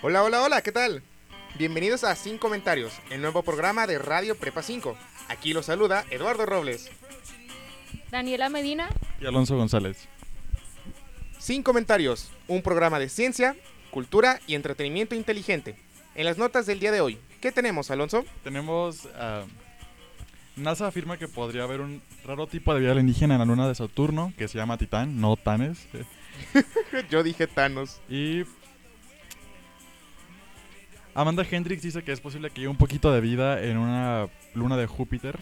Hola, hola, hola, ¿qué tal? Bienvenidos a Sin Comentarios, el nuevo programa de Radio Prepa 5. Aquí los saluda Eduardo Robles. Daniela Medina. Y Alonso González. Sin Comentarios, un programa de ciencia, cultura y entretenimiento inteligente. En las notas del día de hoy, ¿qué tenemos, Alonso? Tenemos... ah, NASA afirma que podría haber un raro tipo de vida alienígena en la luna de Saturno que se llama Titán, no Tanes. Yo dije Thanos. Y Amanda Hendricks dice que es posible que haya un poquito de vida en una luna de Júpiter.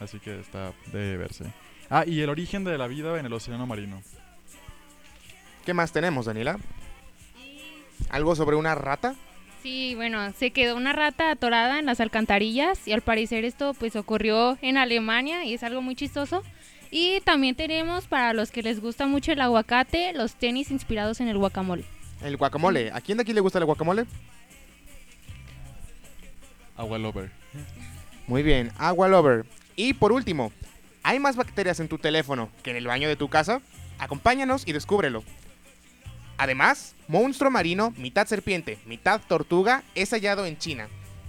Así que está de verse. Ah, y el origen de la vida en el océano marino. ¿Qué más tenemos, Daniela? ¿Algo sobre una rata? Sí, bueno, se quedó una rata atorada en las alcantarillas y al parecer esto pues ocurrió en Alemania y es algo muy chistoso. Y también tenemos para los que les gusta mucho el aguacate, los tenis inspirados en el guacamole. El guacamole. ¿A quién de aquí le gusta el guacamole? Agua Lover. Muy bien, Agua Lover. Y por último, ¿hay más bacterias en tu teléfono que en el baño de tu casa? Acompáñanos y descúbrelo. Además, monstruo marino, mitad serpiente, mitad tortuga, es hallado en China.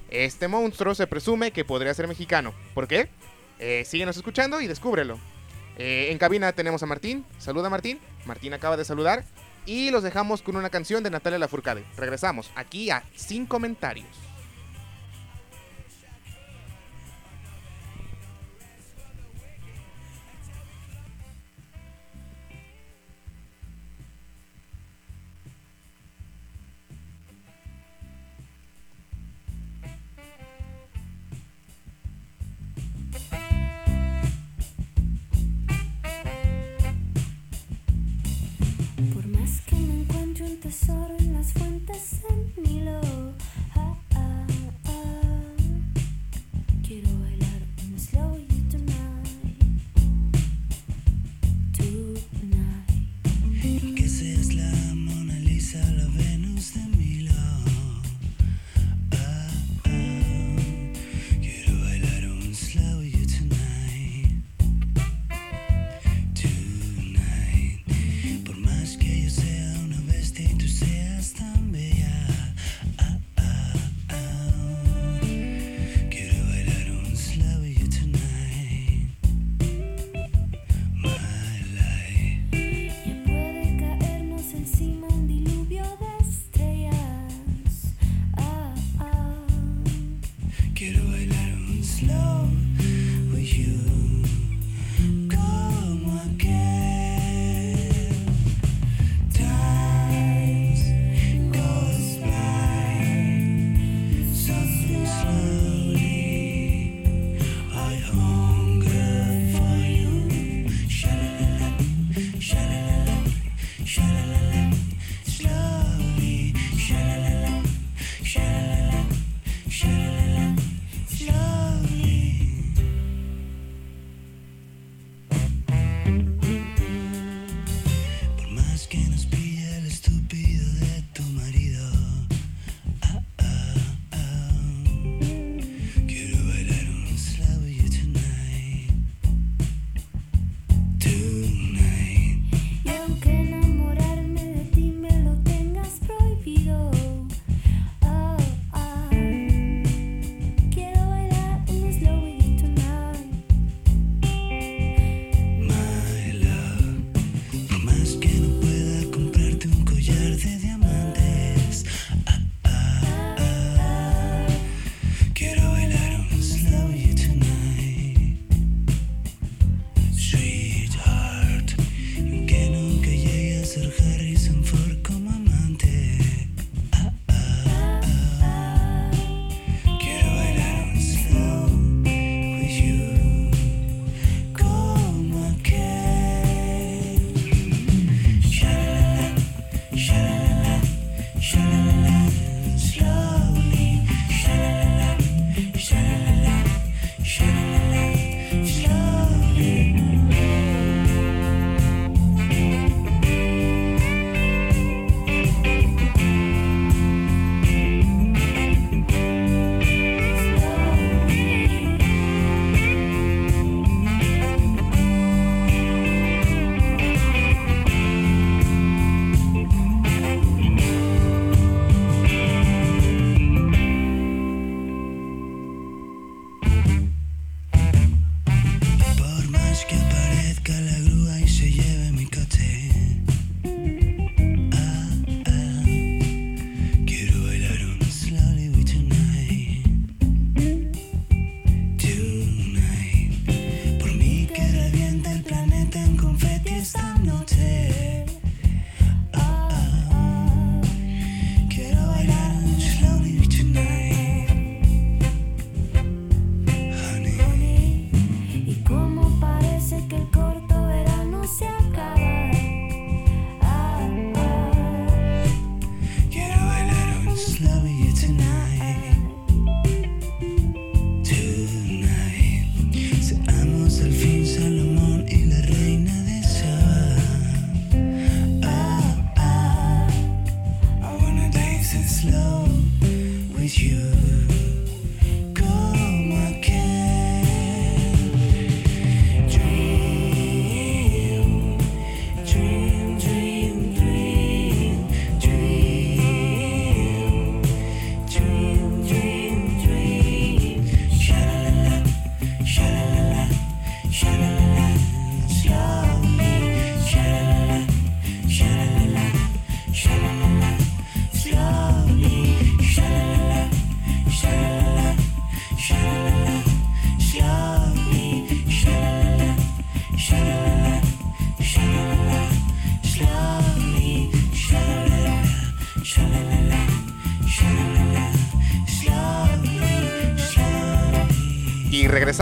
Este monstruo se presume que podría ser mexicano. ¿Por qué? Eh, síguenos escuchando y descúbrelo. Eh, en cabina tenemos a Martín. Saluda Martín. Martín acaba de saludar. Y los dejamos con una canción de Natalia Lafourcade. Regresamos aquí a Sin Comentarios. sorry.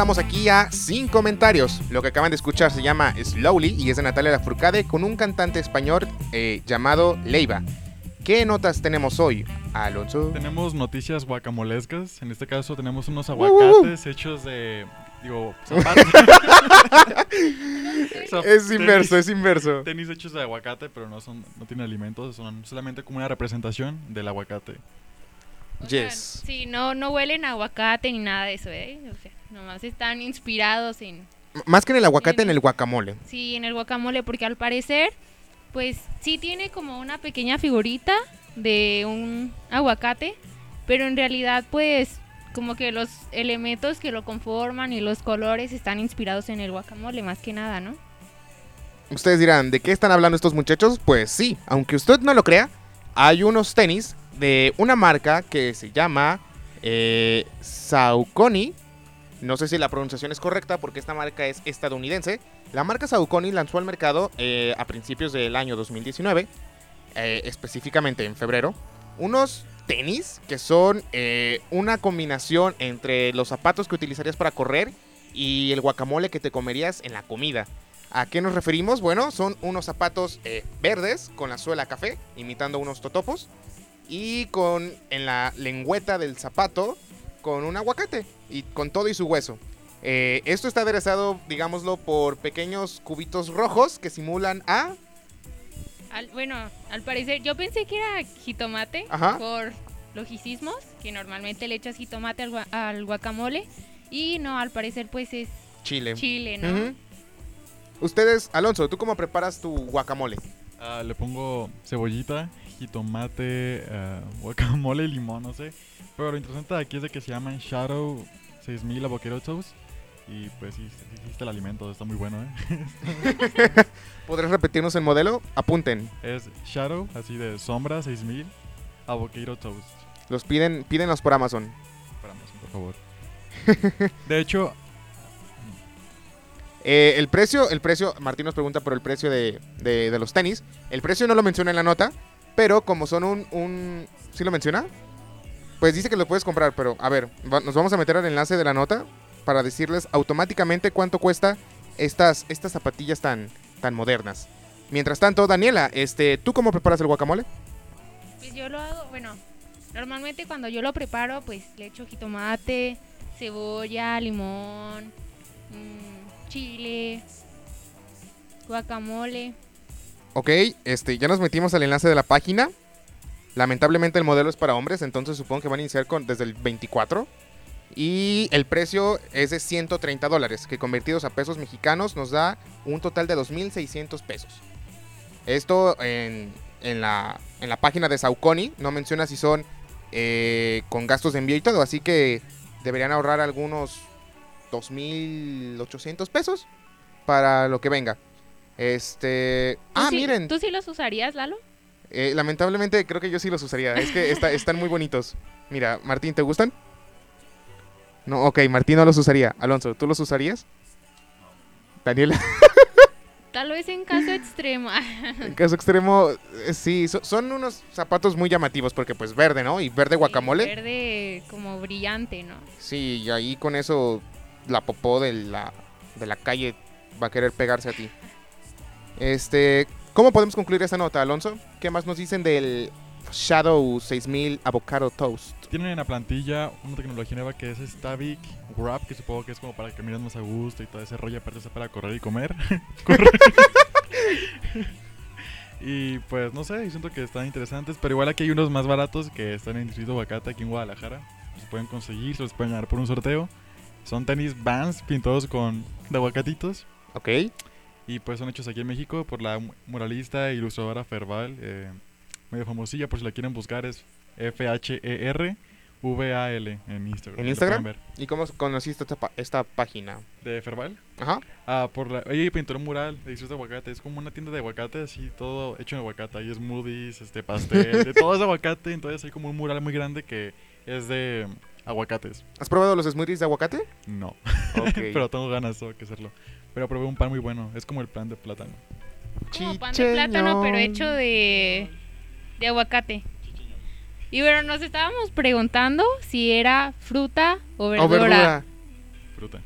Regresamos aquí a Sin Comentarios. Lo que acaban de escuchar se llama Slowly y es de Natalia Lafourcade con un cantante español eh, llamado Leiva. ¿Qué notas tenemos hoy, Alonso? Tenemos noticias guacamolescas. En este caso tenemos unos uh. aguacates hechos de. Digo, zapatos. Zap- Es inverso, tenis- es inverso. Tenis hechos de aguacate, pero no son, no tienen alimentos, son solamente como una representación del aguacate. O sea, Yes. sí, no, no huelen a aguacate ni nada de eso, ¿eh? O sea, nomás están inspirados en, M- Más que en el aguacate, en el guacamole. sí, en el guacamole, porque al parecer, pues sí tiene como una pequeña figurita de un aguacate, pero en realidad, pues, como que los elementos que lo conforman y los colores están inspirados en el guacamole, más que nada, ¿no? Ustedes dirán, ¿de qué están hablando estos muchachos? Pues sí, aunque usted no lo crea, hay unos tenis de una marca que se llama eh, Saucony. No sé si la pronunciación es correcta porque esta marca es estadounidense. La marca Saucony lanzó al mercado eh, a principios del año 2019, eh, específicamente en febrero, unos tenis que son eh, una combinación entre los zapatos que utilizarías para correr y el guacamole que te comerías en la comida. ¿A qué nos referimos? Bueno, son unos zapatos verdes con la suela café, imitando unos totopos, y con en la lengüeta del zapato con un aguacate y con todo y su hueso. Eh, esto está aderezado, digámoslo, por pequeños cubitos rojos que simulan a Al- bueno, al parecer, yo pensé que era jitomate Ajá. por logicismos, que normalmente le echas jitomate al, al guacamole, y no, al parecer, pues es chile. chile, ¿no? Ujú. Ustedes, Alonso, ¿tú cómo preparas tu guacamole? Ah, le pongo cebollita, jitomate, ah, guacamole y limón, no sé. Pero lo interesante de aquí es de que se llaman Shadow 6000 Avocado Toast. Y pues sí, hiciste el alimento, está muy bueno, ¿eh? ¿Podrás repetirnos el modelo? Apunten. Es Shadow, así de sombra 6000 Avocado Toast. Los piden, pídenlos por Amazon. Para Amazon, por favor. De hecho, Eh, el precio, el precio, Martín nos pregunta por el precio de, de- de los tenis. El precio no lo menciona en la nota, pero como son un, un... ¿Sí lo menciona? Pues dice que lo puedes comprar, pero a ver, nos vamos a meter al enlace de la nota para decirles automáticamente cuánto cuesta estas, estas zapatillas tan, tan modernas. Mientras tanto, Daniela, este, ¿tú cómo preparas el guacamole? Pues yo lo hago, bueno, normalmente cuando yo lo preparo, pues le echo jitomate, cebolla, limón, mm, chile, guacamole. Ok, este, ya nos metimos al enlace de la página. Lamentablemente el modelo es para hombres, entonces supongo que van a iniciar con, desde el 24. Y el precio es de 130 dólares, que convertidos a pesos mexicanos nos da un total de 2.600 pesos. Esto en, la, en la página de Saucony, no menciona si son eh, con gastos de envío y todo, así que deberían ahorrar algunos 2.800 pesos para lo que venga. Este... ¿Tú Ah, sí- miren. ¿Tú sí los usarías, Lalo? Eh, lamentablemente creo que yo sí los usaría. Es que está- están muy bonitos. Mira, Martín, ¿te gustan? No, ok, Martín no los usaría. Alonso, ¿tú los usarías? Daniela, Tal vez en caso extremo. en caso extremo, eh, sí, so- son unos zapatos muy llamativos porque pues verde, ¿no? Y verde guacamole. Verde como brillante, ¿no? Sí, y ahí con eso la popó de la, de la calle va a querer pegarse a ti. Este, ¿cómo podemos concluir esta nota, Alonso? ¿Qué más nos dicen del Shadow 6000 Avocado Toast? tienen en la plantilla una tecnología nueva que es Stavic Wrap, que supongo que es como para que mires más a gusto y todo ese rollo, aparte para correr y comer. Correr. y pues no sé, siento que están interesantes, pero igual aquí hay unos más baratos que están en Distrito Bacata, aquí en Guadalajara. Se pueden conseguir, se los pueden dar por un sorteo. Son tenis Vans pintados con de aguacatitos. Ok. Y pues son hechos aquí en México por la mu- muralista e ilustradora Ferval, eh, medio famosilla, por si la quieren buscar es F-H-E-R-V-A-L en Instagram. ¿En Instagram? ¿Y cómo conociste esta, esta página? ¿De Ferval? Ajá. Ah, por la... Ella pintó un mural de de aguacate. Es como una tienda de aguacate, así, todo hecho en aguacate. Hay smoothies, este, pastel, de todo es de aguacate. Entonces hay como un mural muy grande que es de aguacates. ¿Has probado los smoothies de aguacate? No, pero tengo ganas, que hacerlo. Pero probé un pan muy bueno. Es como el pan de plátano. Como pan de plátano, pero hecho de, de aguacate. Y bueno, nos estábamos preguntando si era fruta o verdura. O verdura. Fruta.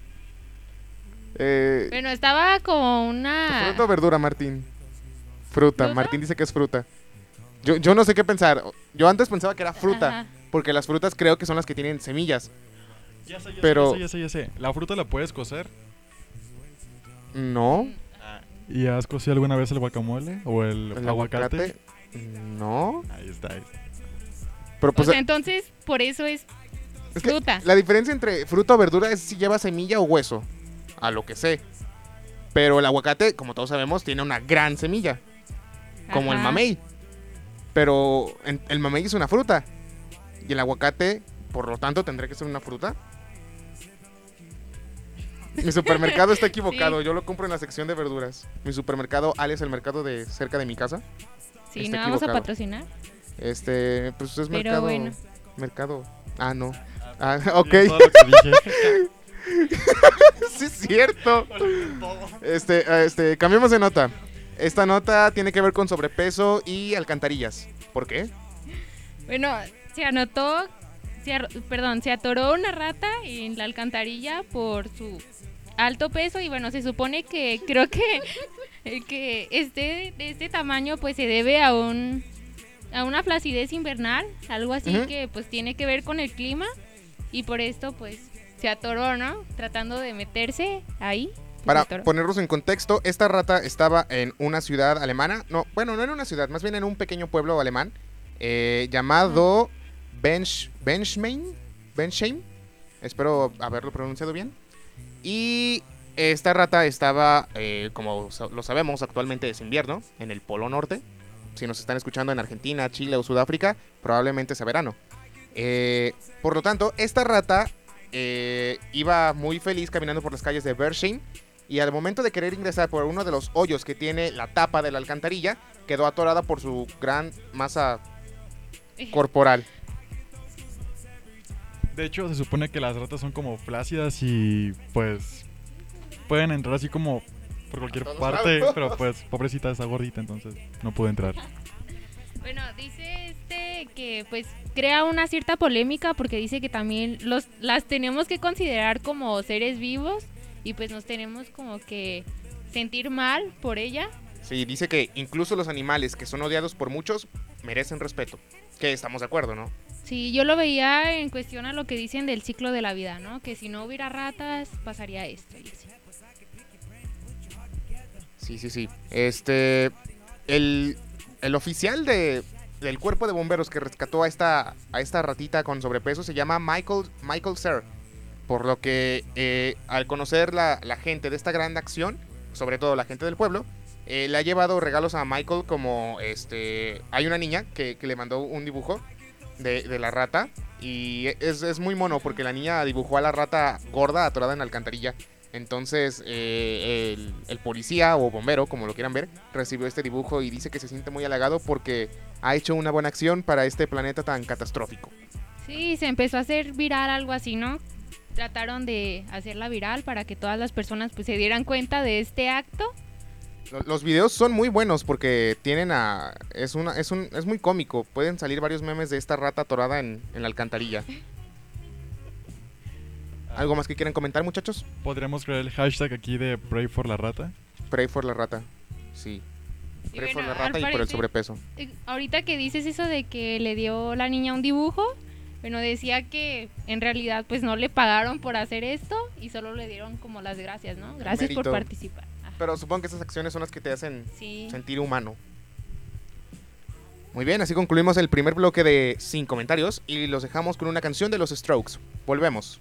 Eh, Bueno, estaba como una... ¿Fruta o verdura, Martín? Fruta. ¿Fruta? Martín dice que es fruta. Yo, yo no sé qué pensar. Yo antes pensaba que era fruta. Ajá. Porque las frutas creo que son las que tienen semillas. Ya sé, ya Pero- sé, ya sé, ya sé. La fruta la puedes cocer. No. ¿Y has cocido alguna vez el guacamole? ¿O el, El aguacate? aguacate. No. Ahí está, ahí. Pero pues o sea, entonces, por eso es es que fruta. la diferencia entre fruta o verdura es si lleva semilla o hueso. A lo que sé. Pero el aguacate, como todos sabemos, tiene una gran semilla. Como el mamey. Pero en- el mamey es una fruta. Y el aguacate, por lo tanto, tendría que ser una fruta. Mi supermercado está equivocado. Sí. Yo lo compro en la sección de verduras. Mi supermercado, Alex, el mercado de cerca de mi casa. Sí, está no vamos a patrocinar. Este, pues es Pero mercado. bueno. Mercado. Ah, no. Ah, ok. Que dije. sí, es cierto. Este, este, cambiemos de nota. Esta nota tiene que ver con sobrepeso y alcantarillas. ¿Por qué? Bueno, se anotó, se perdón, se atoró una rata en la alcantarilla por su alto peso y bueno, se supone que creo que el que esté de este tamaño pues se debe a un a una flacidez invernal, algo así que pues tiene que ver con el clima y por esto pues se atoró, ¿no? Tratando de meterse ahí. Para ponerlos en contexto, esta rata estaba en una ciudad alemana. No, bueno, no en una ciudad, más bien en un pequeño pueblo alemán eh, llamado Bench. Benchheim. Espero haberlo pronunciado bien. Y esta rata estaba, eh, como lo sabemos, actualmente es invierno en el Polo Norte. Si nos están escuchando en Argentina, Chile o Sudáfrica, probablemente sea verano. Eh, por lo tanto, esta rata eh, iba muy feliz caminando por las calles de Bersham y al momento de querer ingresar por uno de los hoyos que tiene la tapa de la alcantarilla, quedó atorada por su gran masa corporal. De hecho, se supone que las ratas son como flácidas y pues pueden entrar así como por cualquier parte, lados. pero pues pobrecita está gordita, entonces no puede entrar. Bueno, dice este que pues crea una cierta polémica porque dice que también los las tenemos que considerar como seres vivos y pues nos tenemos como que sentir mal por ella. Sí, dice que incluso los animales que son odiados por muchos merecen respeto. Que estamos de acuerdo, ¿no? Sí, yo lo veía en cuestión a lo que dicen del ciclo de la vida, ¿no? Que si no hubiera ratas pasaría esto. Sí, sí, sí. Este. El, el oficial de, del cuerpo de bomberos que rescató a esta, a esta ratita con sobrepeso se llama Michael, Michael Ser. Por lo que eh, al conocer la, la gente de esta gran acción, sobre todo la gente del pueblo, eh, le ha llevado regalos a Michael como este. Hay una niña que le mandó un dibujo de, de la rata. Y es, es muy mono porque la niña dibujó a la rata gorda atorada en la alcantarilla. Entonces eh, el, el policía o bombero, como lo quieran ver, recibió este dibujo y dice que se siente muy halagado porque ha hecho una buena acción para este planeta tan catastrófico. Sí, se empezó a hacer viral algo así, ¿no? Trataron de hacerla viral para que todas las personas pues se dieran cuenta de este acto. Lo- Los videos son muy buenos porque tienen a... Es, una, es, un, es muy cómico. Pueden salir varios memes de esta rata atorada en, en la alcantarilla. ¿Algo más que quieran comentar, muchachos? Podríamos crear el hashtag aquí de Pray for la rata. Pray for la rata. Sí. Y Pray for bueno, la rata y por el sobrepeso. Ahorita que dices eso de que le dio la niña un dibujo, bueno, decía que en realidad pues no le pagaron por hacer esto y solo le dieron como las gracias, ¿no? Gracias por participar. Pero supongo que esas acciones son las que te hacen sí. sentir humano. Muy bien, así concluimos el primer bloque de Sin Comentarios y los dejamos con una canción de los Strokes. Volvemos.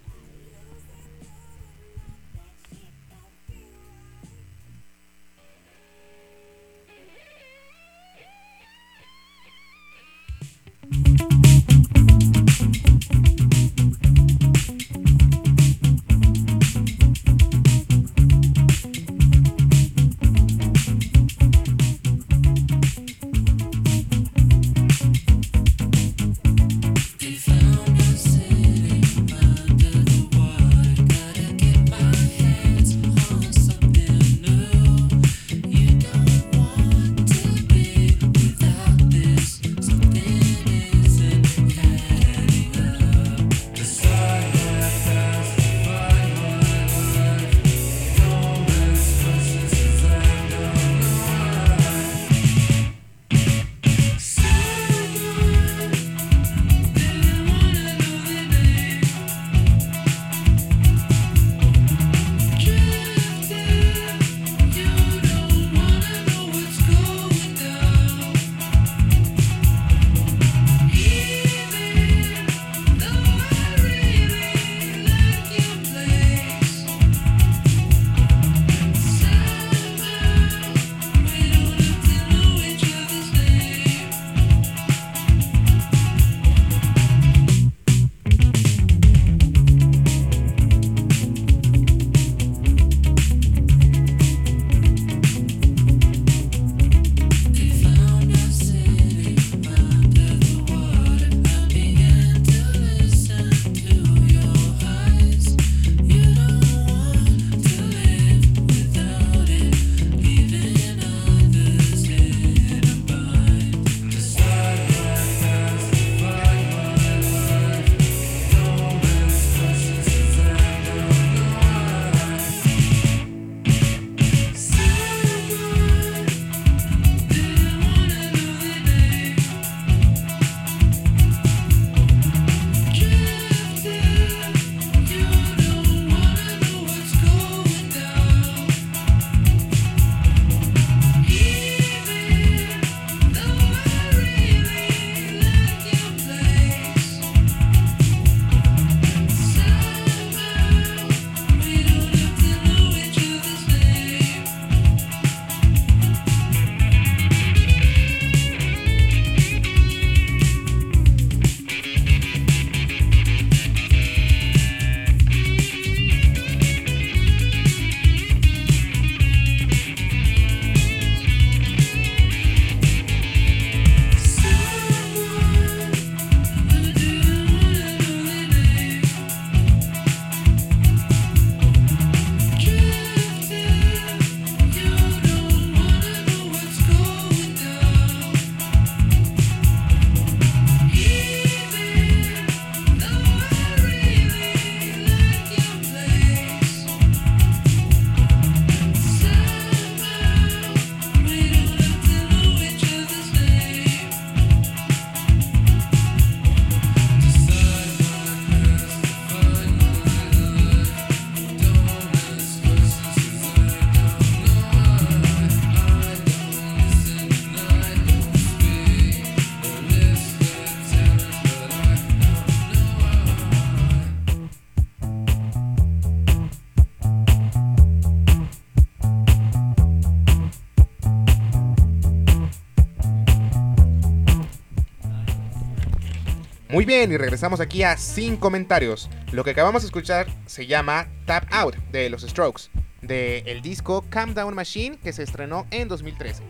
Muy bien, y regresamos aquí a Sin Comentarios. Lo que acabamos de escuchar se llama Tap Out de los Strokes, del disco Calm Down Machine que se estrenó en 2013.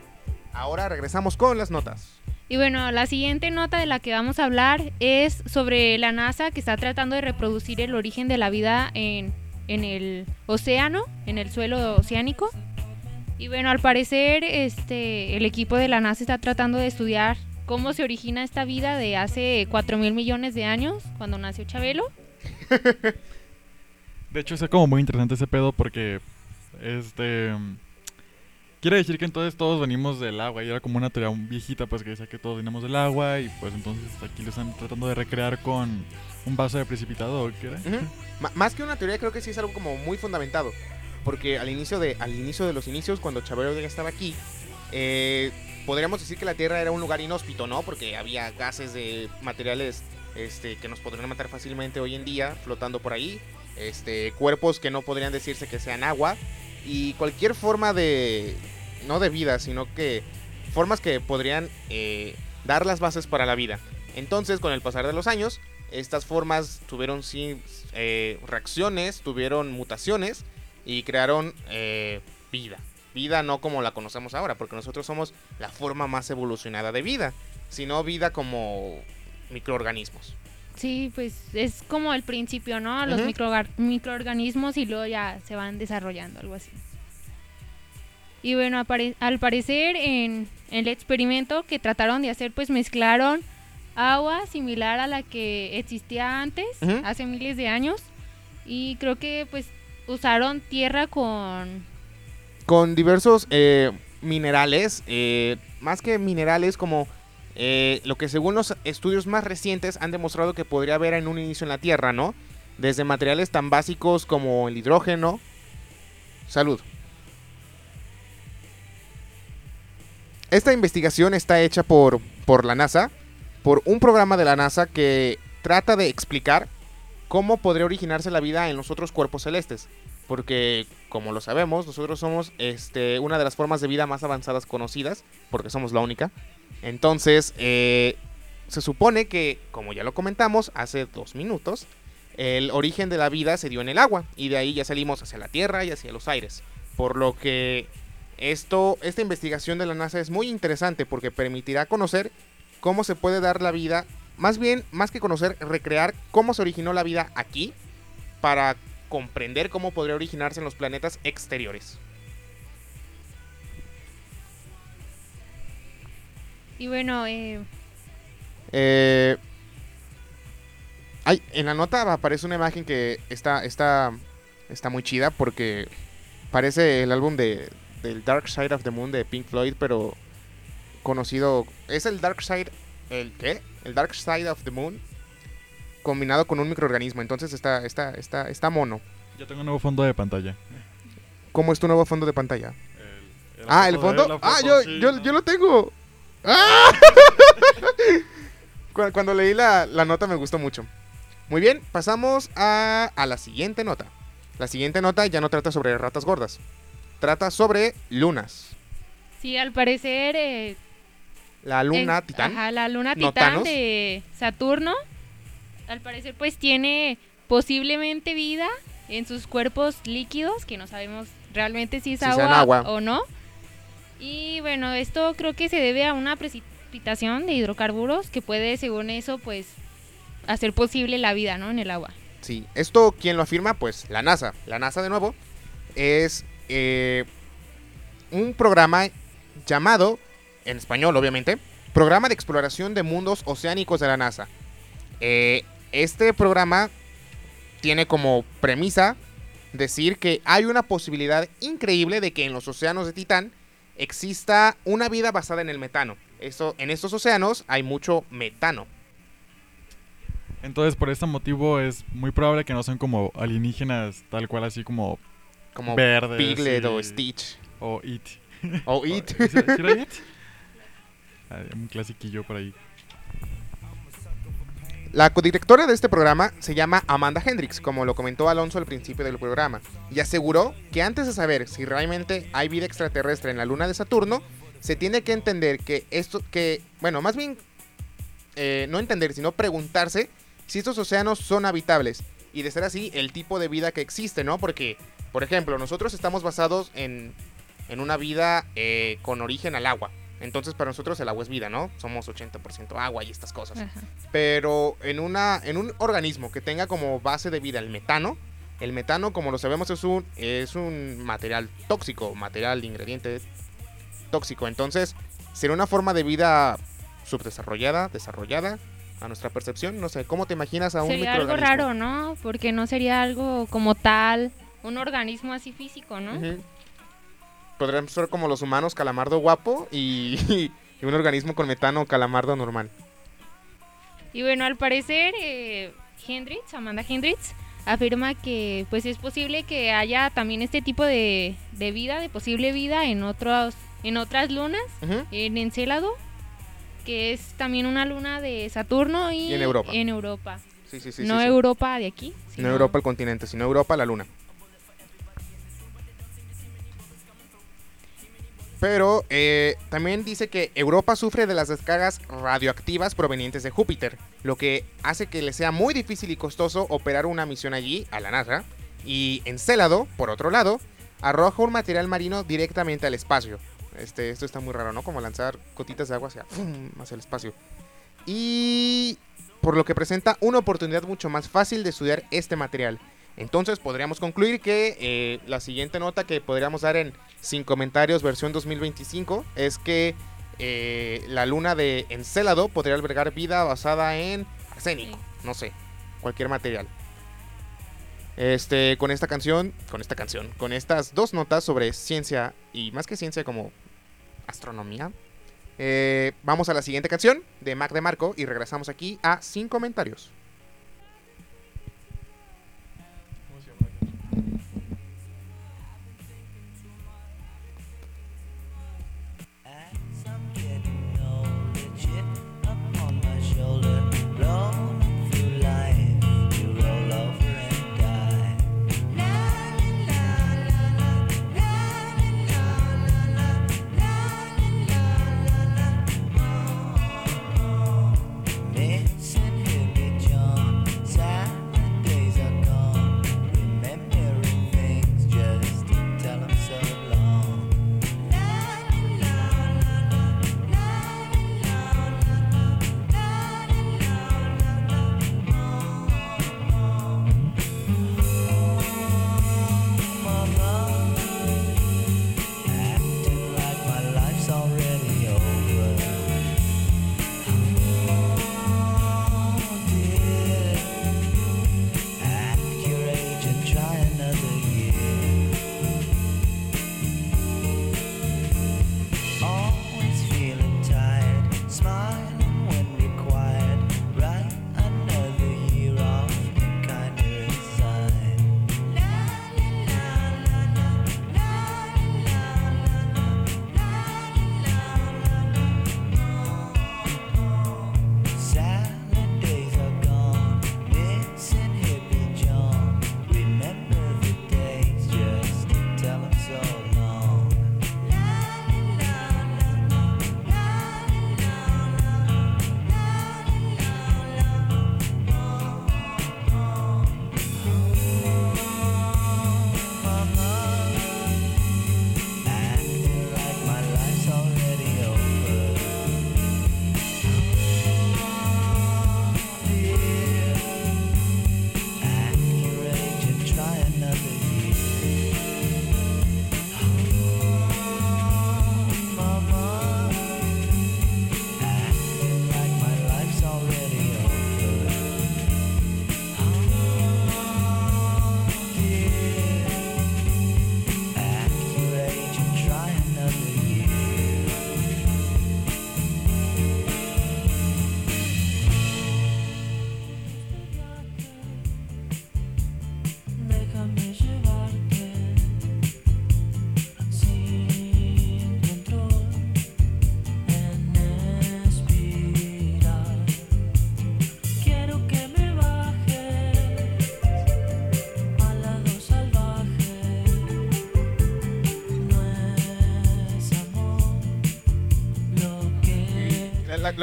Ahora regresamos con las notas. Y bueno, la siguiente nota de la que vamos a hablar es sobre la NASA que está tratando de reproducir el origen de la vida en, en el océano, en el suelo oceánico. Y bueno, al parecer este, el equipo de la NASA está tratando de estudiar cómo se origina esta vida de hace 4 mil millones de años, cuando nació Chabelo. De hecho, es como muy interesante ese pedo porque, este... Quiere decir que entonces todos venimos del agua y era como una teoría viejita pues que decía que todos venimos del agua y pues entonces aquí lo están tratando de recrear con un vaso de precipitado, ¿qué era? Ujú. Ma- más que una teoría, creo que sí es algo como muy fundamentado. Porque al inicio de, al inicio de los inicios, cuando Chabelo ya estaba aquí, eh, podríamos decir que la Tierra era un lugar inhóspito, ¿no? Porque había gases de materiales este, que nos podrían matar fácilmente hoy en día flotando por ahí. Este, cuerpos que no podrían decirse que sean agua. Y cualquier forma de. No de vida, sino que. Formas que podrían eh, dar las bases para la vida. Entonces, con el pasar de los años, estas formas tuvieron sí, eh, reacciones, tuvieron mutaciones y crearon eh, vida. Vida no como la conocemos ahora, porque nosotros somos la forma más evolucionada de vida, sino vida como microorganismos. Sí, pues es como el principio, ¿no? Los Ujú. microorga- microorganismos y luego ya se van desarrollando, algo así. Y bueno, apare- al parecer en, en el experimento que trataron de hacer, pues mezclaron agua similar a la que existía antes, Ujú. hace miles de años, y creo que pues usaron tierra con... Con diversos eh, minerales, eh, más que minerales como eh, lo que según los estudios más recientes han demostrado que podría haber en un inicio en la Tierra, ¿no? Desde materiales tan básicos como el hidrógeno. Salud. Esta investigación está hecha por, por la NASA, por un programa de la NASA que trata de explicar cómo podría originarse la vida en los otros cuerpos celestes. Porque, como lo sabemos, nosotros somos este, una de las formas de vida más avanzadas conocidas, porque somos la única. Entonces, eh, se supone que, como ya lo comentamos hace dos minutos, el origen de la vida se dio en el agua, y de ahí ya salimos hacia la Tierra y hacia los aires. Por lo que esto, esta investigación de la NASA es muy interesante porque permitirá conocer cómo se puede dar la vida, más bien, más que conocer, recrear cómo se originó la vida aquí para comprender cómo podría originarse en los planetas exteriores. Y bueno, eh, Eh, ay, en la nota aparece una imagen que está, está, está muy chida porque parece el álbum de, del Dark Side of the Moon de Pink Floyd, pero conocido... Es el Dark Side... ¿El qué? El Dark Side of the Moon combinado con un microorganismo. Entonces está, está, está, está mono. Yo tengo un nuevo fondo de pantalla. ¿Cómo es tu nuevo fondo de pantalla? El- Ah, el fondo. Ah, yo, sí, yo, ¿no? yo lo tengo. ¡Ah! Cu- Cuando leí la, la nota me gustó mucho. Muy bien, pasamos a, a la siguiente nota. La siguiente nota ya no trata sobre ratas gordas. Trata sobre lunas. sí, al parecer... eh, La luna Es- titán. Ajá, la luna ¿No titán de Saturno. Al parecer, pues tiene posiblemente vida en sus cuerpos líquidos, que no sabemos realmente si es Si agua, agua. o no. Y bueno, esto creo que se debe a una precipitación de hidrocarburos que puede, según eso, pues hacer posible la vida, ¿no? En el agua. Sí, esto, ¿quién lo afirma? Pues la NASA. La NASA, de nuevo, es eh, un programa llamado, en español obviamente, Programa de Exploración de Mundos Oceánicos de la NASA. Eh, este programa tiene como premisa decir que hay una posibilidad increíble de que en los océanos de Titán exista una vida basada en el metano. Esto, en estos océanos hay mucho metano. Entonces, por este motivo es muy probable que no sean como alienígenas tal cual así como Como verdes. Piglet o Stitch. O It. O It. ¿Sí- sí era It? Un clasiquillo por ahí. La codirectora de este programa se llama Amanda Hendricks, como lo comentó Alonso al principio del programa, y aseguró que antes de saber si realmente hay vida extraterrestre en la luna de Saturno, se tiene que entender que esto, que, bueno, más bien, eh, no entender, sino preguntarse si estos océanos son habitables. Y de ser así, el tipo de vida que existe, ¿no? Porque, por ejemplo, nosotros estamos basados en, en una vida eh, con origen al agua. Entonces, para nosotros el agua es vida, ¿no? Somos 80% agua y estas cosas. Ajá. Pero en, una, en un organismo que tenga como base de vida el metano, el metano, como lo sabemos, es un, es un material tóxico, material, ingrediente tóxico. Entonces, sería una forma de vida subdesarrollada, desarrollada, a nuestra percepción. No sé, ¿cómo te imaginas a un Sería algo raro, ¿no? Porque no sería algo como tal, un organismo así físico, ¿no? Ujú. Podrían ser como los humanos, calamardo guapo y, y un organismo con metano, calamardo normal. Y bueno, al parecer, eh, Hendrix, Amanda Hendrix, afirma que pues es posible que haya también este tipo de, de vida, de posible vida en otros, en otras lunas, en Encélado, que es también una luna de Saturno y, Y en Europa. En Europa. Sí, sí, sí. no. Europa de aquí. No Europa el continente, sino Europa la luna. Pero eh, también dice que Europa sufre de las descargas radioactivas provenientes de Júpiter, lo que hace que le sea muy difícil y costoso operar una misión allí, a la NASA. Y Encélado, por otro lado, arroja un material marino directamente al espacio. Este, esto está muy raro, ¿no? Como lanzar gotitas de agua hacia, hacia el espacio. Y por lo que presenta una oportunidad mucho más fácil de estudiar este material. Entonces podríamos concluir que eh, la siguiente nota que podríamos dar en Sin Comentarios versión 2025 es que eh, la luna de Encélado podría albergar vida basada en arsénico, no sé, cualquier material. Este, con esta canción, con esta canción, con estas dos notas sobre ciencia y más que ciencia como astronomía, eh, vamos a la siguiente canción de Mac de Marco y regresamos aquí a Sin Comentarios.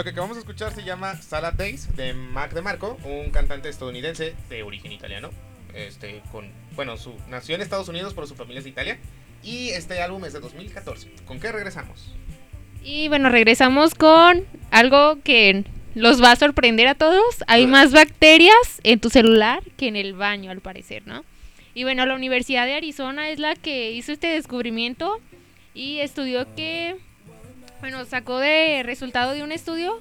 Lo que acabamos de escuchar se llama Salad Days de Mac DeMarco, un cantante estadounidense de origen italiano. Este, con, bueno, su, nació en Estados Unidos, pero su familia es de Italia. Y este álbum es de 2014. ¿Con qué regresamos? Y bueno, regresamos con algo que los va a sorprender a todos. Hay más bacterias en tu celular que en el baño, al parecer, ¿no? Y bueno, la Universidad de Arizona es la que hizo este descubrimiento y estudió que, bueno, sacó de resultado de un estudio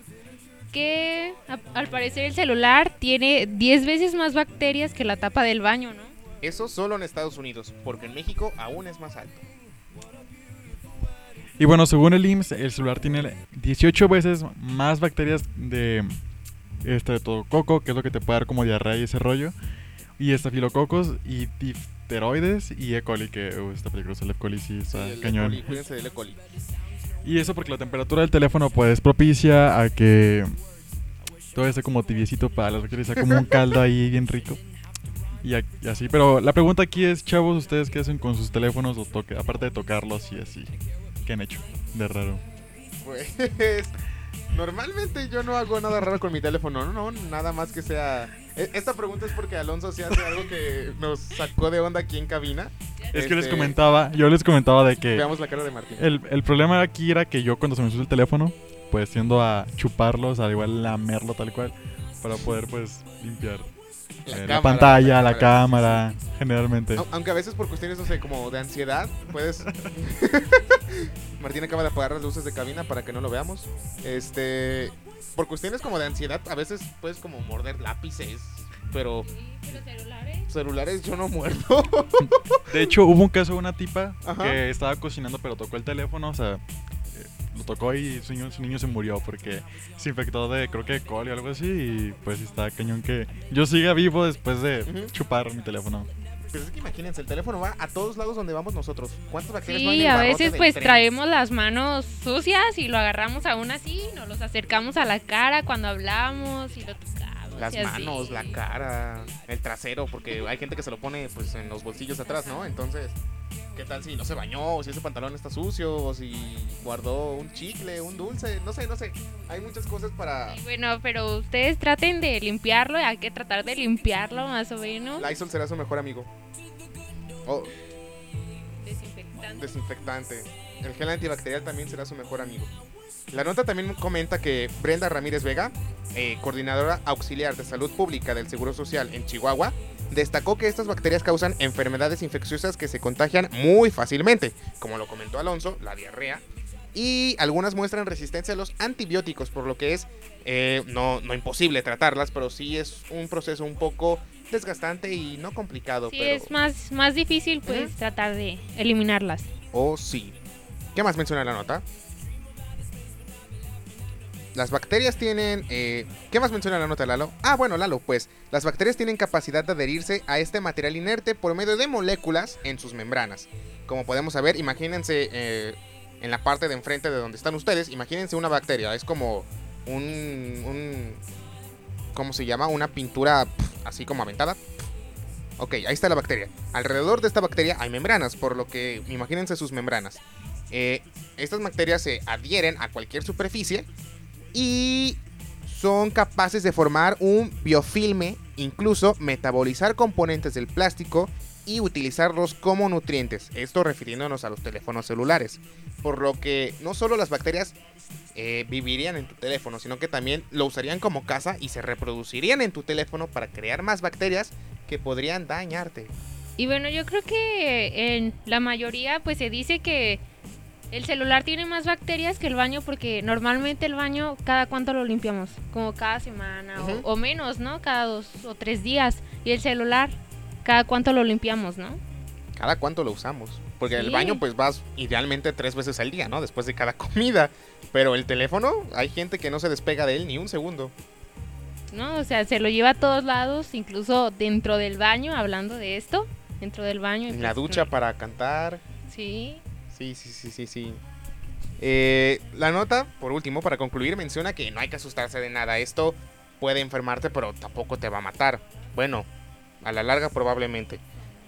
que a- al parecer el celular tiene 10 veces más bacterias que la tapa del baño, ¿no? Eso solo en Estados Unidos, porque en México aún es más alto. Y bueno, según el IMSS, el celular tiene 18 veces más bacterias de este de todo coco, que es lo que te puede dar como diarrea y ese rollo. Y estafilococos y difteroides y E. coli, que uh, está peligroso. El E. coli sí está Sí, el E. cañón. coli, cuídense del E. coli. Y eso porque la temperatura del teléfono pues propicia a que todo esté como tibiecito para las sea como un caldo ahí bien rico. Y así, pero la pregunta aquí es, chavos, ¿ustedes qué hacen con sus teléfonos o toque, aparte de tocarlos y así? ¿Qué han hecho de raro? Pues normalmente yo no hago nada raro con mi teléfono, no, no, nada más que sea... e- Esta pregunta es porque Alonso se hace algo que nos sacó de onda aquí en cabina. Es que les Este, comentaba, yo les comentaba de que Veamos la cara de Martín. el, el problema aquí era que yo cuando se me subió el teléfono, pues tiendo a chuparlos, al igual lamerlo tal cual, para poder pues limpiar La eh, pantalla, la cámara. cámara, generalmente. Au- Aunque a veces por cuestiones, no sé, como de ansiedad, puedes... Martín acaba de apagar las luces de cabina para que no lo veamos. Este... Por cuestiones como de ansiedad, a veces puedes como morder lápices, pero los celulares. celulares yo no muerdo. De hecho, hubo un caso de una tipa Ajá. que estaba cocinando, pero tocó el teléfono, o sea, eh, lo tocó y su niño, su niño se murió porque se infectó de, creo que de coli o algo así, y pues está cañón que yo siga vivo después de chupar mi teléfono. Pero es que imagínense, el teléfono va a todos lados donde vamos nosotros. ¿Cuántas bacterias Sí, a veces pues tren? traemos las manos sucias y lo agarramos aún así, nos los acercamos a la cara cuando hablamos y lo tocamos. Las así. manos, la cara, el trasero, porque hay gente que se lo pone pues en los bolsillos atrás, ¿no? Entonces, ¿qué tal si no se bañó, o si ese pantalón está sucio, o si guardó un chicle, un dulce? No sé, no sé. Hay muchas cosas para... Bueno, pero ustedes traten de limpiarlo, hay que tratar de limpiarlo más o menos. Lysol será su mejor amigo. O Desinfectante. desinfectante. El gel antibacterial también será su mejor amigo. La nota también comenta que Brenda Ramírez Vega, eh, coordinadora auxiliar de salud pública del Seguro Social en Chihuahua, destacó que estas bacterias causan enfermedades infecciosas que se contagian muy fácilmente, como lo comentó Alonso, la diarrea, y algunas muestran resistencia a los antibióticos, por lo que es eh, no, no imposible tratarlas, pero sí es un proceso un poco desgastante y no complicado. Sí, pero... es más, más difícil pues tratar de eliminarlas. Oh, sí. ¿Qué más menciona la nota? Las bacterias tienen... eh, ¿Qué más menciona la nota, Lalo? Ah, bueno, Lalo, pues las bacterias tienen capacidad de adherirse a este material inerte por medio de moléculas en sus membranas. Como podemos saber, imagínense eh, en la parte de enfrente de donde están ustedes, imagínense una bacteria. Es como un... ¿Cómo se llama? Una pintura así como aventada. Ok, ahí está la bacteria. Alrededor de esta bacteria hay membranas, por lo que imagínense sus membranas. Eh, estas bacterias se adhieren a cualquier superficie y son capaces de formar un biofilme, incluso metabolizar componentes del plástico y utilizarlos como nutrientes. Esto refiriéndonos a los teléfonos celulares. Por lo que no solo las bacterias eh, vivirían en tu teléfono, sino que también lo usarían como casa y se reproducirían en tu teléfono para crear más bacterias que podrían dañarte. Y bueno, yo creo que en la mayoría pues se dice que el celular tiene más bacterias que el baño porque normalmente el baño cada cuánto lo limpiamos, como cada semana o- menos, ¿no? Cada dos o tres días. Y el celular cada cuánto lo limpiamos, ¿no? cada cuánto lo usamos. Porque el Sí. baño pues vas idealmente tres veces al día, ¿no? Después de cada comida. Pero el teléfono, hay gente que no se despega de él ni un segundo. ¿No? O sea, se lo lleva a todos lados, incluso dentro del baño, hablando de esto, dentro del baño. En la pues, ducha no. para cantar. Sí. Sí, sí, sí, sí, sí. Eh, la nota, por último, para concluir, menciona que no hay que asustarse de nada. Esto puede enfermarte, pero tampoco te va a matar. Bueno, a la larga probablemente.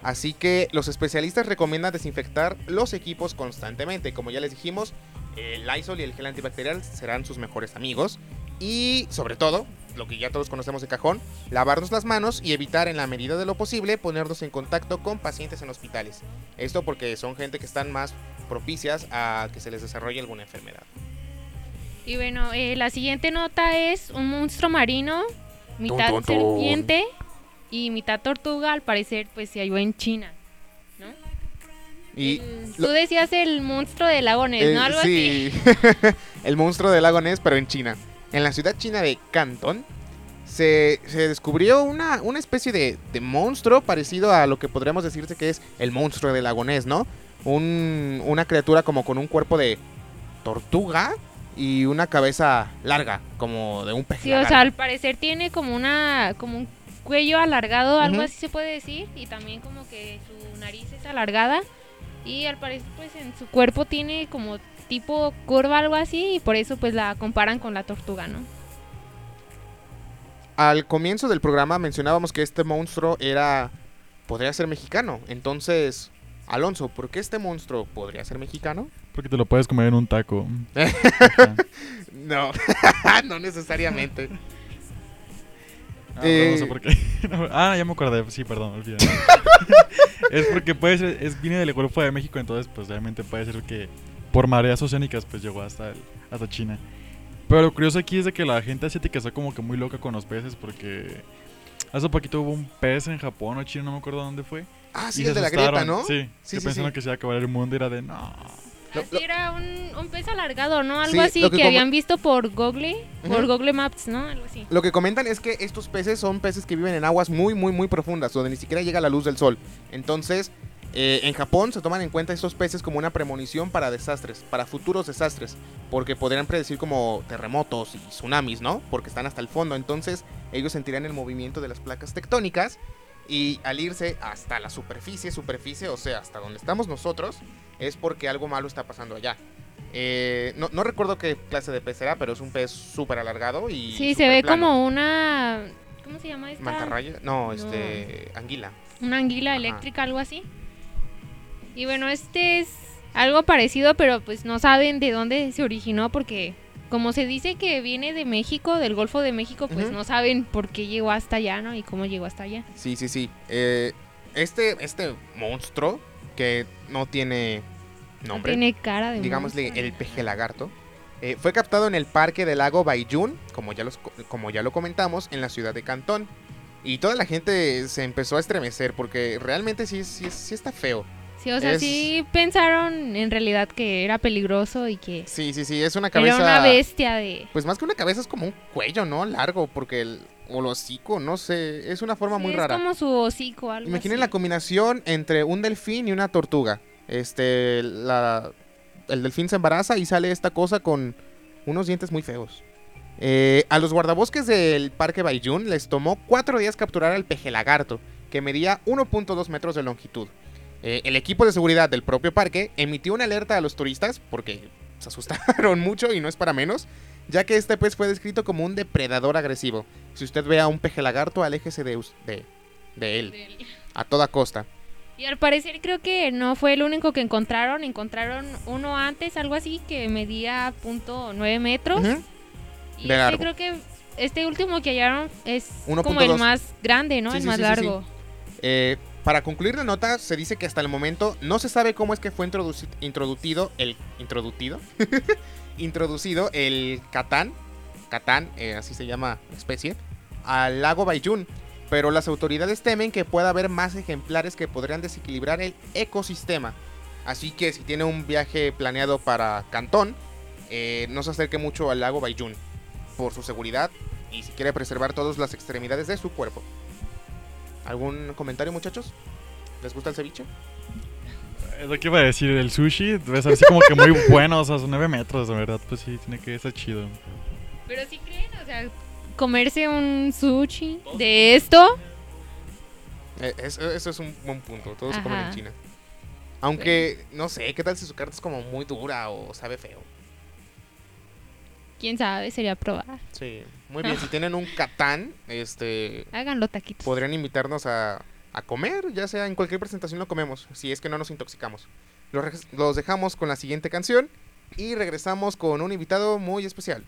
Así que los especialistas recomiendan desinfectar los equipos constantemente. Como ya les dijimos, el Lysol y el gel antibacterial serán sus mejores amigos. Y sobre todo, lo que ya todos conocemos de cajón, lavarnos las manos y evitar en la medida de lo posible ponernos en contacto con pacientes en hospitales. Esto porque son gente que están más propicias a que se les desarrolle alguna enfermedad. Y bueno, eh, la siguiente nota es un monstruo marino, mitad tun, tun. serpiente y mitad tortuga, al parecer pues se halló en China. ¿no? Y El- lo- Tú decías el monstruo del lago Ness, Eh, ¿no? Algo así. sí, el monstruo del lago Ness, pero en China. En la ciudad china de Canton se, se descubrió una, una especie de, de monstruo parecido a lo que podríamos decirse que es el monstruo del lago Ness, ¿no? Un- una criatura como con un cuerpo de tortuga y una cabeza larga, como de un pez. Sí, o sea, al parecer tiene como una como un cuello alargado, algo así se puede decir, y también como que su nariz es alargada y al parecer pues en su cuerpo tiene como tipo curva algo así y por eso pues la comparan con la tortuga, ¿no? Al comienzo del programa mencionábamos que este monstruo era. podría ser mexicano. Entonces, Alonso, ¿por qué este monstruo podría ser mexicano? Porque te lo puedes comer en un taco. No, no necesariamente. Ah, Eh. no sé por qué. No, ah, ya me acordé. Sí, perdón, olvidé. es porque puede ser, es, viene del Golfo de México, entonces pues realmente puede ser que por mareas oceánicas pues llegó hasta, el- hasta China. Pero lo curioso aquí es de que la gente asiática está como que muy loca con los peces porque hace poquito hubo un pez en Japón o China, no me acuerdo dónde fue. Ah, y sí, se de la grieta. ¿no? Sí, Sí, sí, pensaron sí. que se iba a acabar el mundo y era de no. Lo- así lo- era un, un pez alargado, ¿no? Algo Sí, así que, habían visto por Google, por. Google Maps, ¿no? Algo así. Lo que comentan es que estos peces son peces que viven en aguas muy, muy, muy profundas, donde ni siquiera llega la luz del sol. Entonces, eh, en Japón se toman en cuenta estos peces como una premonición para desastres, para futuros desastres, porque podrían predecir como terremotos y tsunamis, ¿no? Porque están hasta el fondo. Entonces, ellos sentirán el movimiento de las placas tectónicas y al irse hasta la superficie, superficie, o sea, hasta donde estamos nosotros, es porque algo malo está pasando allá. Eh, no, no recuerdo qué clase de pez era, pero es un pez súper alargado y. Sí, se ve como una ¿cómo se llama esta? Mantarraya. No, este. Anguila. una anguila Ajá. eléctrica, algo así. Y bueno, este es algo parecido, pero pues no saben de dónde se originó porque como se dice que viene de México, del Golfo de México, pues no saben por qué llegó hasta allá, ¿no? Y cómo llegó hasta allá. Sí, sí, sí. Eh, este, este monstruo que no tiene No nombre, tiene cara de digámosle monstruo. el peje lagarto, eh, fue captado en el parque del lago Baiyun, como ya, los, co- como ya lo comentamos, en la ciudad de Cantón. Y toda la gente se empezó a estremecer porque realmente sí, sí, sí está feo. Sí, o sea, es- sí pensaron en realidad que era peligroso y que Sí, sí, sí, es una cabeza... era una bestia de... Pues más que una cabeza es como un cuello, ¿no? Largo, porque el... O el hocico, no sé, es una forma Sí, muy es rara. como su hocico, algo Imaginen así. la combinación entre un delfín y una tortuga. Este, la, el delfín se embaraza y sale esta cosa con unos dientes muy feos. Eh, a los guardabosques del Parque Baiyun les tomó cuatro días capturar al peje lagarto, que medía 1.2 metros de longitud. Eh, el equipo de seguridad del propio parque emitió una alerta a los turistas porque se asustaron mucho y no es para menos, ya que este pez fue descrito como un depredador agresivo. Si usted ve a un peje lagarto, aléjese de, de, de él a toda costa. Y al parecer creo que no fue el único que encontraron. Encontraron uno antes, algo así, que medía .9 metros. Y de este largo. creo que este último que hallaron es 1.2. como el más grande, ¿no? Sí, el sí, más sí. largo. Eh, para concluir la nota, se dice que hasta el momento no se sabe cómo es que fue introduci- introducido el introducido introducido el catán, catán, eh, así se llama la especie, al lago Baiyun. Pero las autoridades temen que pueda haber más ejemplares que podrían desequilibrar el ecosistema. Así que si tiene un viaje planeado para Cantón, eh, no se acerque mucho al lago Baiyun por su seguridad y si quiere preservar todas las extremidades de su cuerpo. ¿Algún comentario, muchachos? ¿Les gusta el ceviche? Es lo que iba a decir, el sushi debe ser así como que muy bueno, o sea, son 9 metros, de verdad, pues sí, tiene que estar chido. Pero sí creen, o sea, comerse un sushi de esto. Eh, es- eso es un buen punto. Todos se comen en. China. Aunque, no sé, ¿qué tal si su carta es como muy dura o sabe feo? Quién sabe, sería probar. Sí. Muy bien, si tienen un catán, este, Háganlo taquitos. podrían invitarnos a, a comer, ya sea en cualquier presentación lo comemos, si es que no nos intoxicamos. Los, los dejamos con la siguiente canción y regresamos con un invitado muy especial.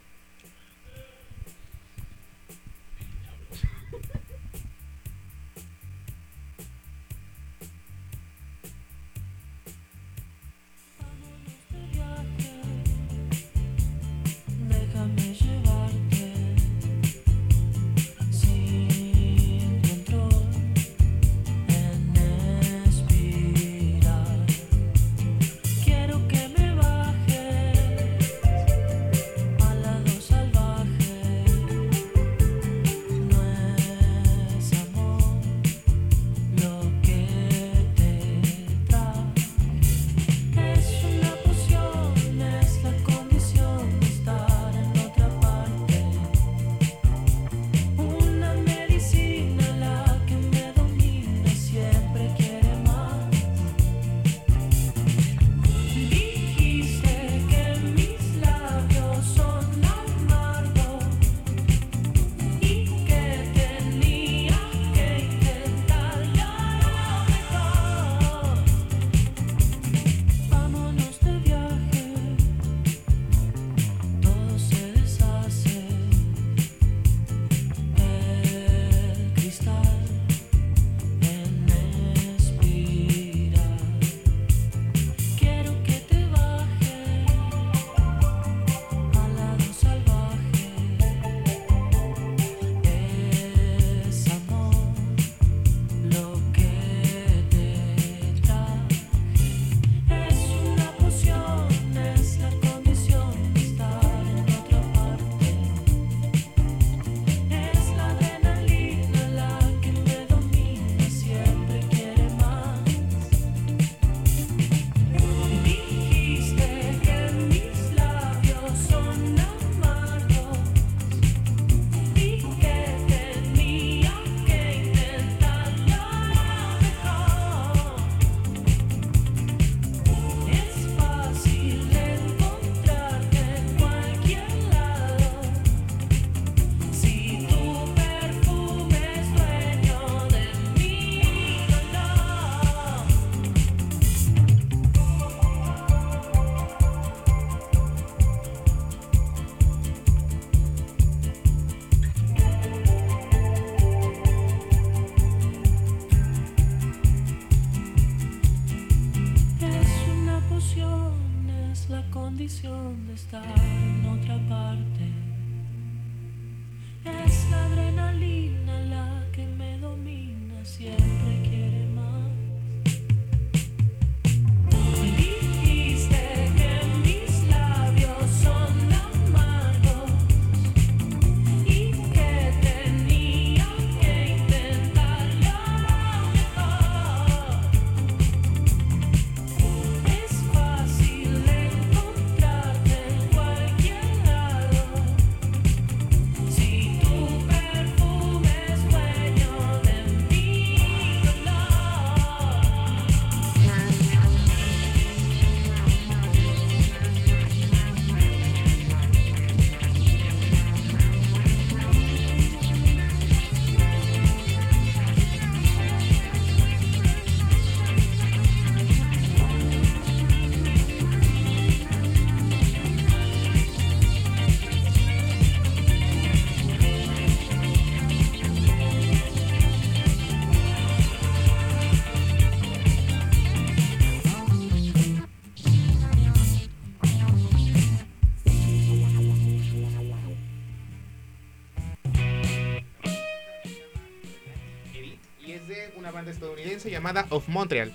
Una banda estadounidense llamada Of Montreal.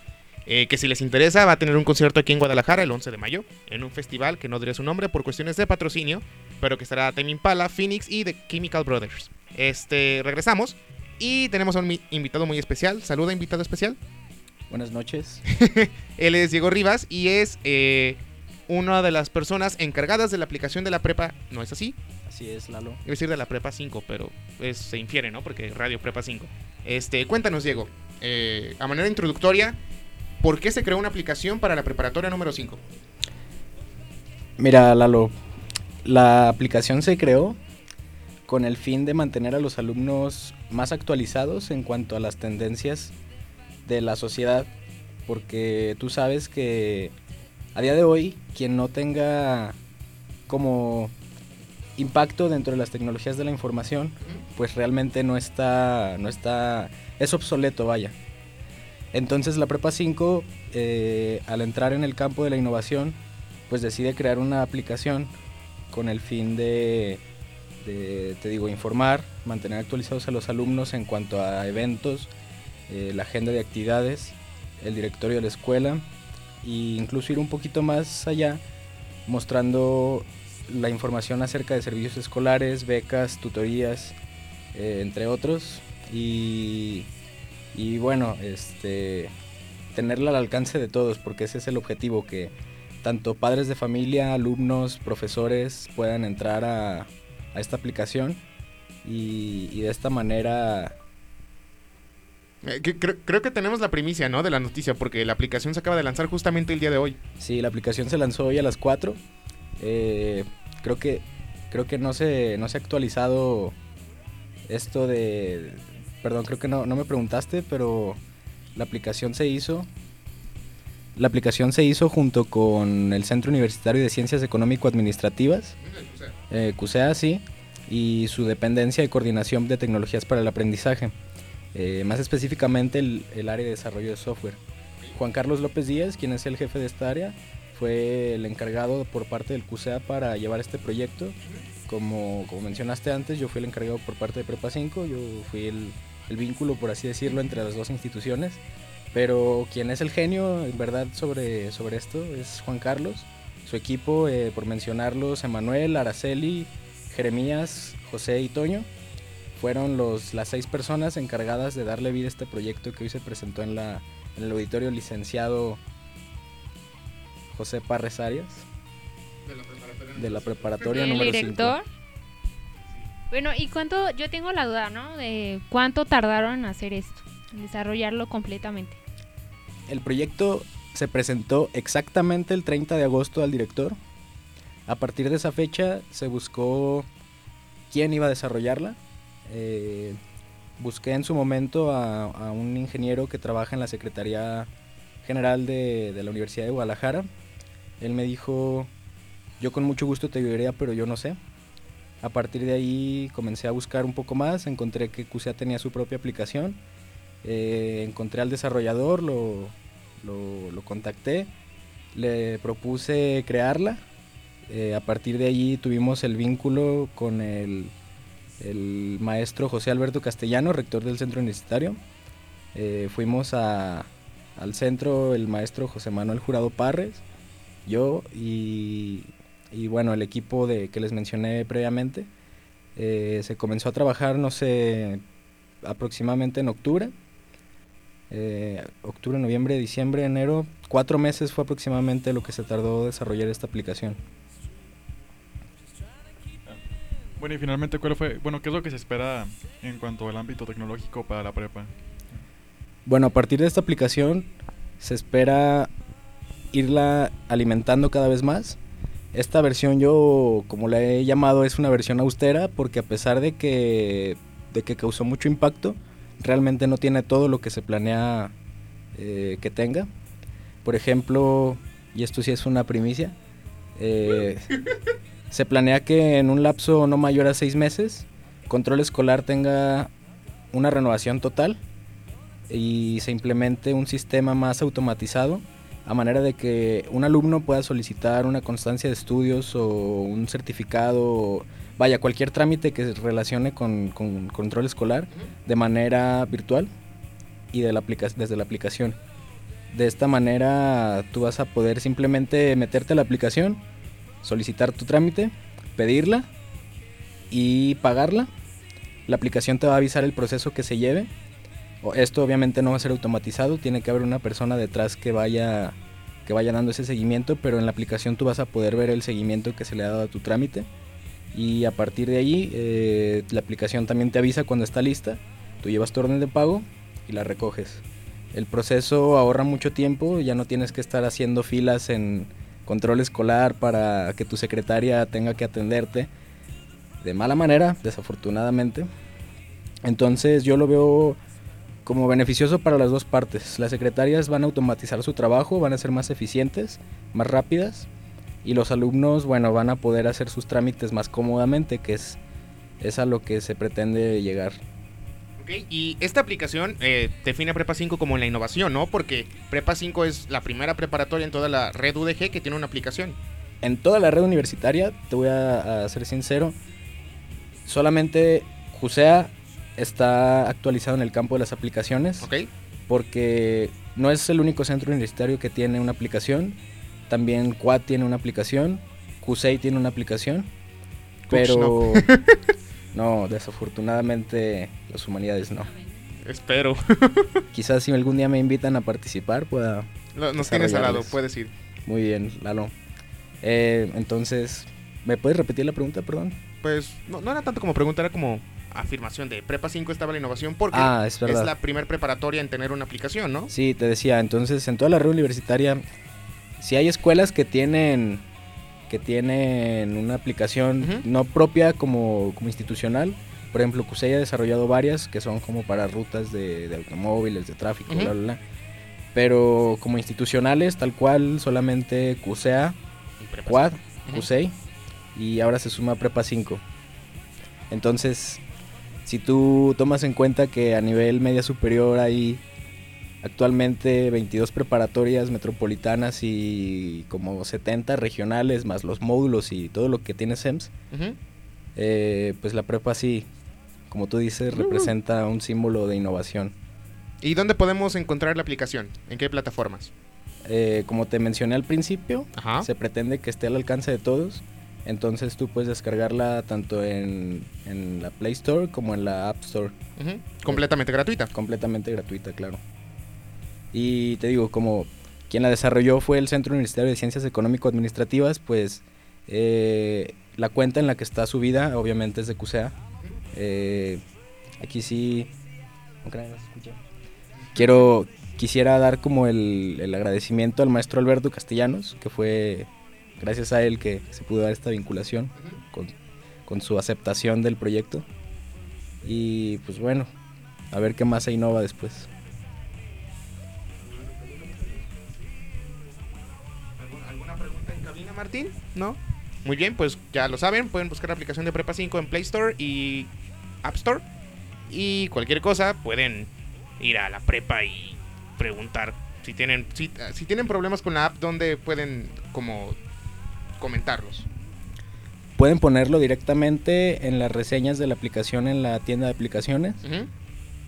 eh, que si les interesa va a tener un concierto aquí en Guadalajara el 11 de mayo, en un festival que no diré su nombre por cuestiones de patrocinio, pero que estará Tame Impala, Phoenix y The Chemical Brothers. Este, regresamos y tenemos a un invitado muy especial. Saluda, invitado especial. Buenas noches. Él es Diego Rivas y es eh, una de las personas encargadas de la aplicación de la prepa. ¿No es así? Así es, Lalo. Iba a decir de la prepa 5, pero es- se infiere, ¿no? Porque radio prepa 5. Este, cuéntanos, Diego, eh, a manera introductoria, ¿por qué se creó una aplicación para la preparatoria número 5? Mira, Lalo, la aplicación se creó con el fin de mantener a los alumnos más actualizados en cuanto a las tendencias de la sociedad, porque tú sabes que a día de hoy quien no tenga como impacto dentro de las tecnologías de la información, pues realmente no está, no está, es obsoleto, vaya. Entonces la Prepa 5, eh, al entrar en el campo de la innovación, pues decide crear una aplicación con el fin de, de, te digo, informar, mantener actualizados a los alumnos en cuanto a eventos, eh, la agenda de actividades, el directorio de la escuela e incluso ir un poquito más allá mostrando la información acerca de servicios escolares, becas, tutorías, eh, entre otros y, y bueno, este tenerla al alcance de todos porque ese es el objetivo que tanto padres de familia, alumnos, profesores puedan entrar a, a esta aplicación y, y de esta manera Eh, creo, creo que tenemos la primicia, ¿no? De la noticia, porque la aplicación se acaba de lanzar justamente el día de hoy. Sí, la aplicación se lanzó hoy a las 4. Eh, creo que creo que no se, no se ha actualizado esto de... Perdón, creo que no, no me preguntaste, pero la aplicación se hizo. La aplicación se hizo junto con el Centro Universitario de Ciencias Económico-Administrativas, eh, CUSEA, sí, y su dependencia de coordinación de tecnologías para el aprendizaje. Eh, más específicamente el, el área de desarrollo de software. Juan Carlos López Díaz, quien es el jefe de esta área, fue el encargado por parte del CUSEA para llevar este proyecto. Como, como mencionaste antes, yo fui el encargado por parte de Prepa 5, yo fui el, el vínculo, por así decirlo, entre las dos instituciones. Pero quien es el genio, en verdad, sobre, sobre esto es Juan Carlos. Su equipo, eh, por mencionarlos, Emanuel, Araceli, Jeremías, José y Toño, fueron los, las seis personas encargadas de darle vida a este proyecto que hoy se presentó en, la, en el auditorio licenciado José Parres Arias de la preparatoria el número 5. director. Bueno, ¿y cuánto? Yo tengo la duda, ¿no? De cuánto tardaron en hacer esto, en desarrollarlo completamente. El proyecto se presentó exactamente el 30 de agosto al director. A partir de esa fecha se buscó quién iba a desarrollarla. Eh, busqué en su momento a, a un ingeniero que trabaja en la Secretaría General de, de la Universidad de Guadalajara. Él me dijo, yo con mucho gusto te ayudaría, pero yo no sé. A partir de ahí comencé a buscar un poco más, encontré que QCA tenía su propia aplicación, eh, encontré al desarrollador, lo, lo, lo contacté, le propuse crearla. Eh, a partir de allí tuvimos el vínculo con el, el maestro José Alberto Castellano, rector del centro universitario. Eh, fuimos a- al centro el maestro José Manuel Jurado Parres, yo y, y bueno, el equipo de, que les mencioné previamente. Eh, se comenzó a trabajar, no sé, aproximadamente en octubre. Eh, octubre, noviembre, diciembre, enero. Cuatro meses fue aproximadamente lo que se tardó desarrollar esta aplicación. Bueno, y finalmente, ¿cuál fue? Bueno, ¿qué es lo que se espera en cuanto al ámbito tecnológico para la prepa? Bueno, a partir de esta aplicación se espera irla alimentando cada vez más. Esta versión yo, como la he llamado, es una versión austera porque a pesar de que, de que causó mucho impacto, realmente no tiene todo lo que se planea eh, que tenga. Por ejemplo, y esto sí es una primicia, eh, se planea que en un lapso no mayor a seis meses, Control Escolar tenga una renovación total y se implemente un sistema más automatizado a manera de que un alumno pueda solicitar una constancia de estudios o un certificado, vaya, cualquier trámite que se relacione con, con control escolar de manera virtual. y de la desde la aplicación. De esta manera tú vas a poder simplemente meterte a la aplicación, solicitar tu trámite, pedirla y pagarla. La aplicación te va a avisar el proceso que se lleve. Esto obviamente no va a ser automatizado, tiene que haber una persona detrás que vaya que vaya dando ese seguimiento, pero en la aplicación tú vas a poder ver el seguimiento que se le ha dado a tu trámite y a partir de allí eh, la aplicación también te avisa cuando está lista, tú llevas tu orden de pago y la recoges. El proceso ahorra mucho tiempo, ya no tienes que estar haciendo filas en control escolar para que tu secretaria tenga que atenderte de mala manera, desafortunadamente. Entonces yo lo veo como beneficioso para las dos partes. Las secretarias van a automatizar su trabajo, van a ser más eficientes, más rápidas y los alumnos, bueno, van a poder hacer sus trámites más cómodamente, que es, es a lo que se pretende llegar. Ok, Y esta aplicación eh, define a Prepa 5 como la innovación, ¿no? Porque Prepa 5 es la primera preparatoria en toda la red UDG que tiene una aplicación. En toda la red universitaria, te voy a, a ser sincero, solamente JUSEA está actualizado en el campo de las aplicaciones. ¿Ok? porque no es el único centro universitario que tiene una aplicación. También Quad tiene una aplicación, CUSEI tiene una aplicación, pero no, desafortunadamente las humanidades no. Espero. Quizás si algún día me invitan a participar pueda... Nos tienes al lado, puedes ir. Muy bien, Lalo. Eh, entonces, ¿me puedes repetir la pregunta, perdón? Pues no, no era tanto como pregunta, era como afirmación de Prepa 5 estaba la innovación porque Ah, es la primer preparatoria en tener una aplicación, ¿no? Sí, te decía, entonces en toda la red universitaria, si hay escuelas que tienen que tienen una aplicación no propia como, como institucional, por ejemplo, CUSEI ha desarrollado varias que son como para rutas de, de automóviles, de tráfico, bla, bla, bla. Pero como institucionales, tal cual, solamente CUSEA, Quad. CUSEI y ahora se suma Prepa 5. Entonces, si tú tomas en cuenta que a nivel media superior hay actualmente 22 preparatorias metropolitanas y como 70 regionales, más los módulos y todo lo que tiene SEMS, eh, pues la prepa sí, como tú dices, representa un símbolo de innovación. ¿Y dónde podemos encontrar la aplicación? ¿En qué plataformas? Eh, como te mencioné al principio, Ajá. se pretende que esté al alcance de todos. Entonces tú puedes descargarla tanto en, en la Play Store como en la App Store. Completamente gratuita. Completamente gratuita, claro. Y te digo, como quien la desarrolló fue el Centro Universitario de Ciencias Económico-Administrativas, pues eh, la cuenta en la que está subida obviamente es de CUSEA. Eh, aquí sí... Quiero, quisiera dar como el, el agradecimiento al maestro Alberto Castellanos, que fue gracias a él que se pudo dar esta vinculación con, con su aceptación del proyecto. Y pues bueno, a ver qué más se innova después. ¿Alguna pregunta en cabina, Martín? ¿No? Muy bien, pues ya lo saben, pueden buscar la aplicación de Prepa 5 en Play Store y App Store. Y cualquier cosa, pueden ir a la prepa y preguntar si tienen, si, si tienen problemas con la app, ¿dónde pueden como comentarlos? Pueden ponerlo directamente en las reseñas de la aplicación en la tienda de aplicaciones.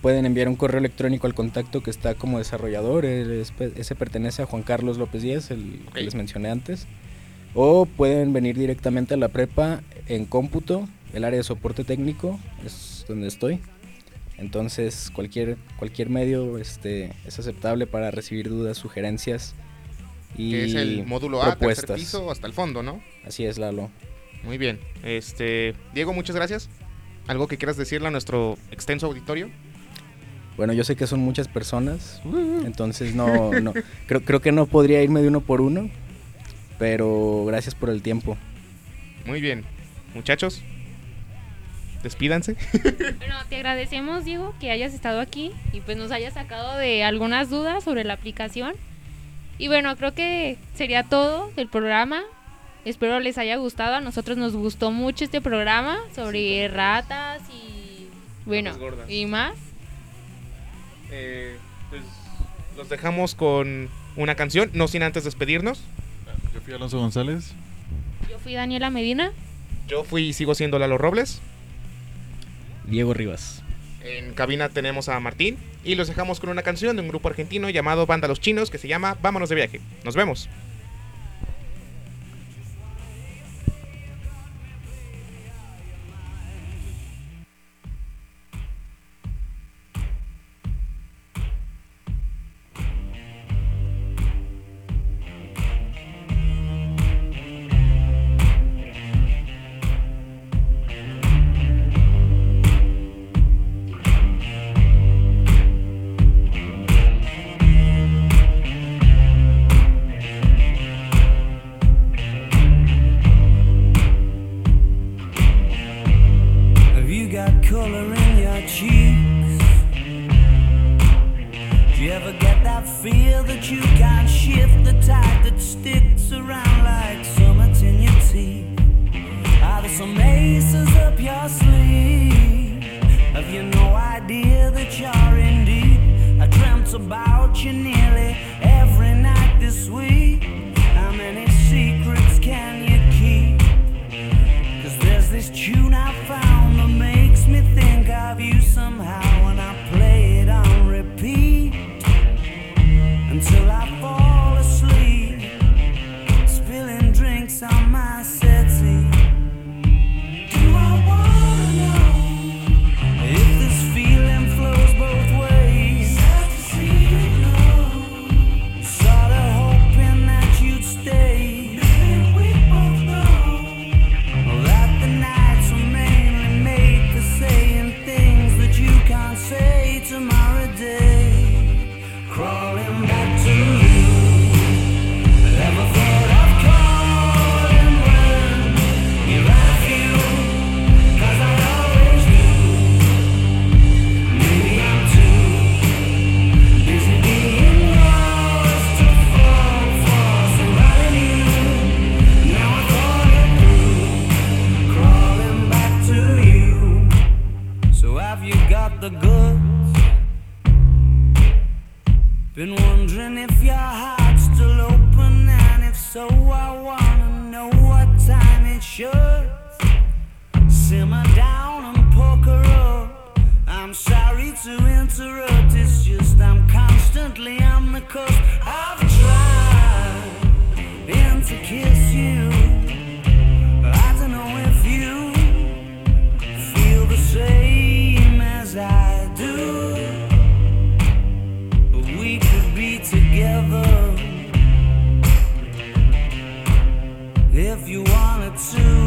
Pueden enviar un correo electrónico al contacto que está como desarrollador. es- Ese pertenece a Juan Carlos López Díaz, el que les mencioné antes. O pueden venir directamente a la prepa en cómputo, el área de soporte técnico, es donde estoy. Entonces cualquier, cualquier medio este, es aceptable para recibir dudas, sugerencias y Que es el módulo A, tercer propuestas. piso hasta el fondo, ¿no? Así es, Lalo. Muy bien. Este, Diego, muchas gracias. ¿Algo que quieras decirle a nuestro extenso auditorio? Bueno, yo sé que son muchas personas, entonces no, no creo, creo que no podría irme de uno por uno, pero gracias por el tiempo. Muy bien. Muchachos, despídanse. Bueno, te agradecemos, Diego, que hayas estado aquí y pues nos hayas sacado de algunas dudas sobre la aplicación. Y bueno, creo que sería todo del programa. Espero les haya gustado. A nosotros nos gustó mucho este programa sobre ratas y bueno, y más. Eh, pues los dejamos con una canción, no sin antes despedirnos. Yo fui Alonso González. Yo fui Daniela Medina. Yo fui y sigo siendo Lalo Robles. Diego Rivas. En cabina tenemos a Martín y los dejamos con una canción de un grupo argentino llamado Banda Los Chinos que se llama Vámonos de viaje. Nos vemos. you nearly every night this week. How many secrets can you there's this tune I found that makes me think of you somehow. if you wanted to.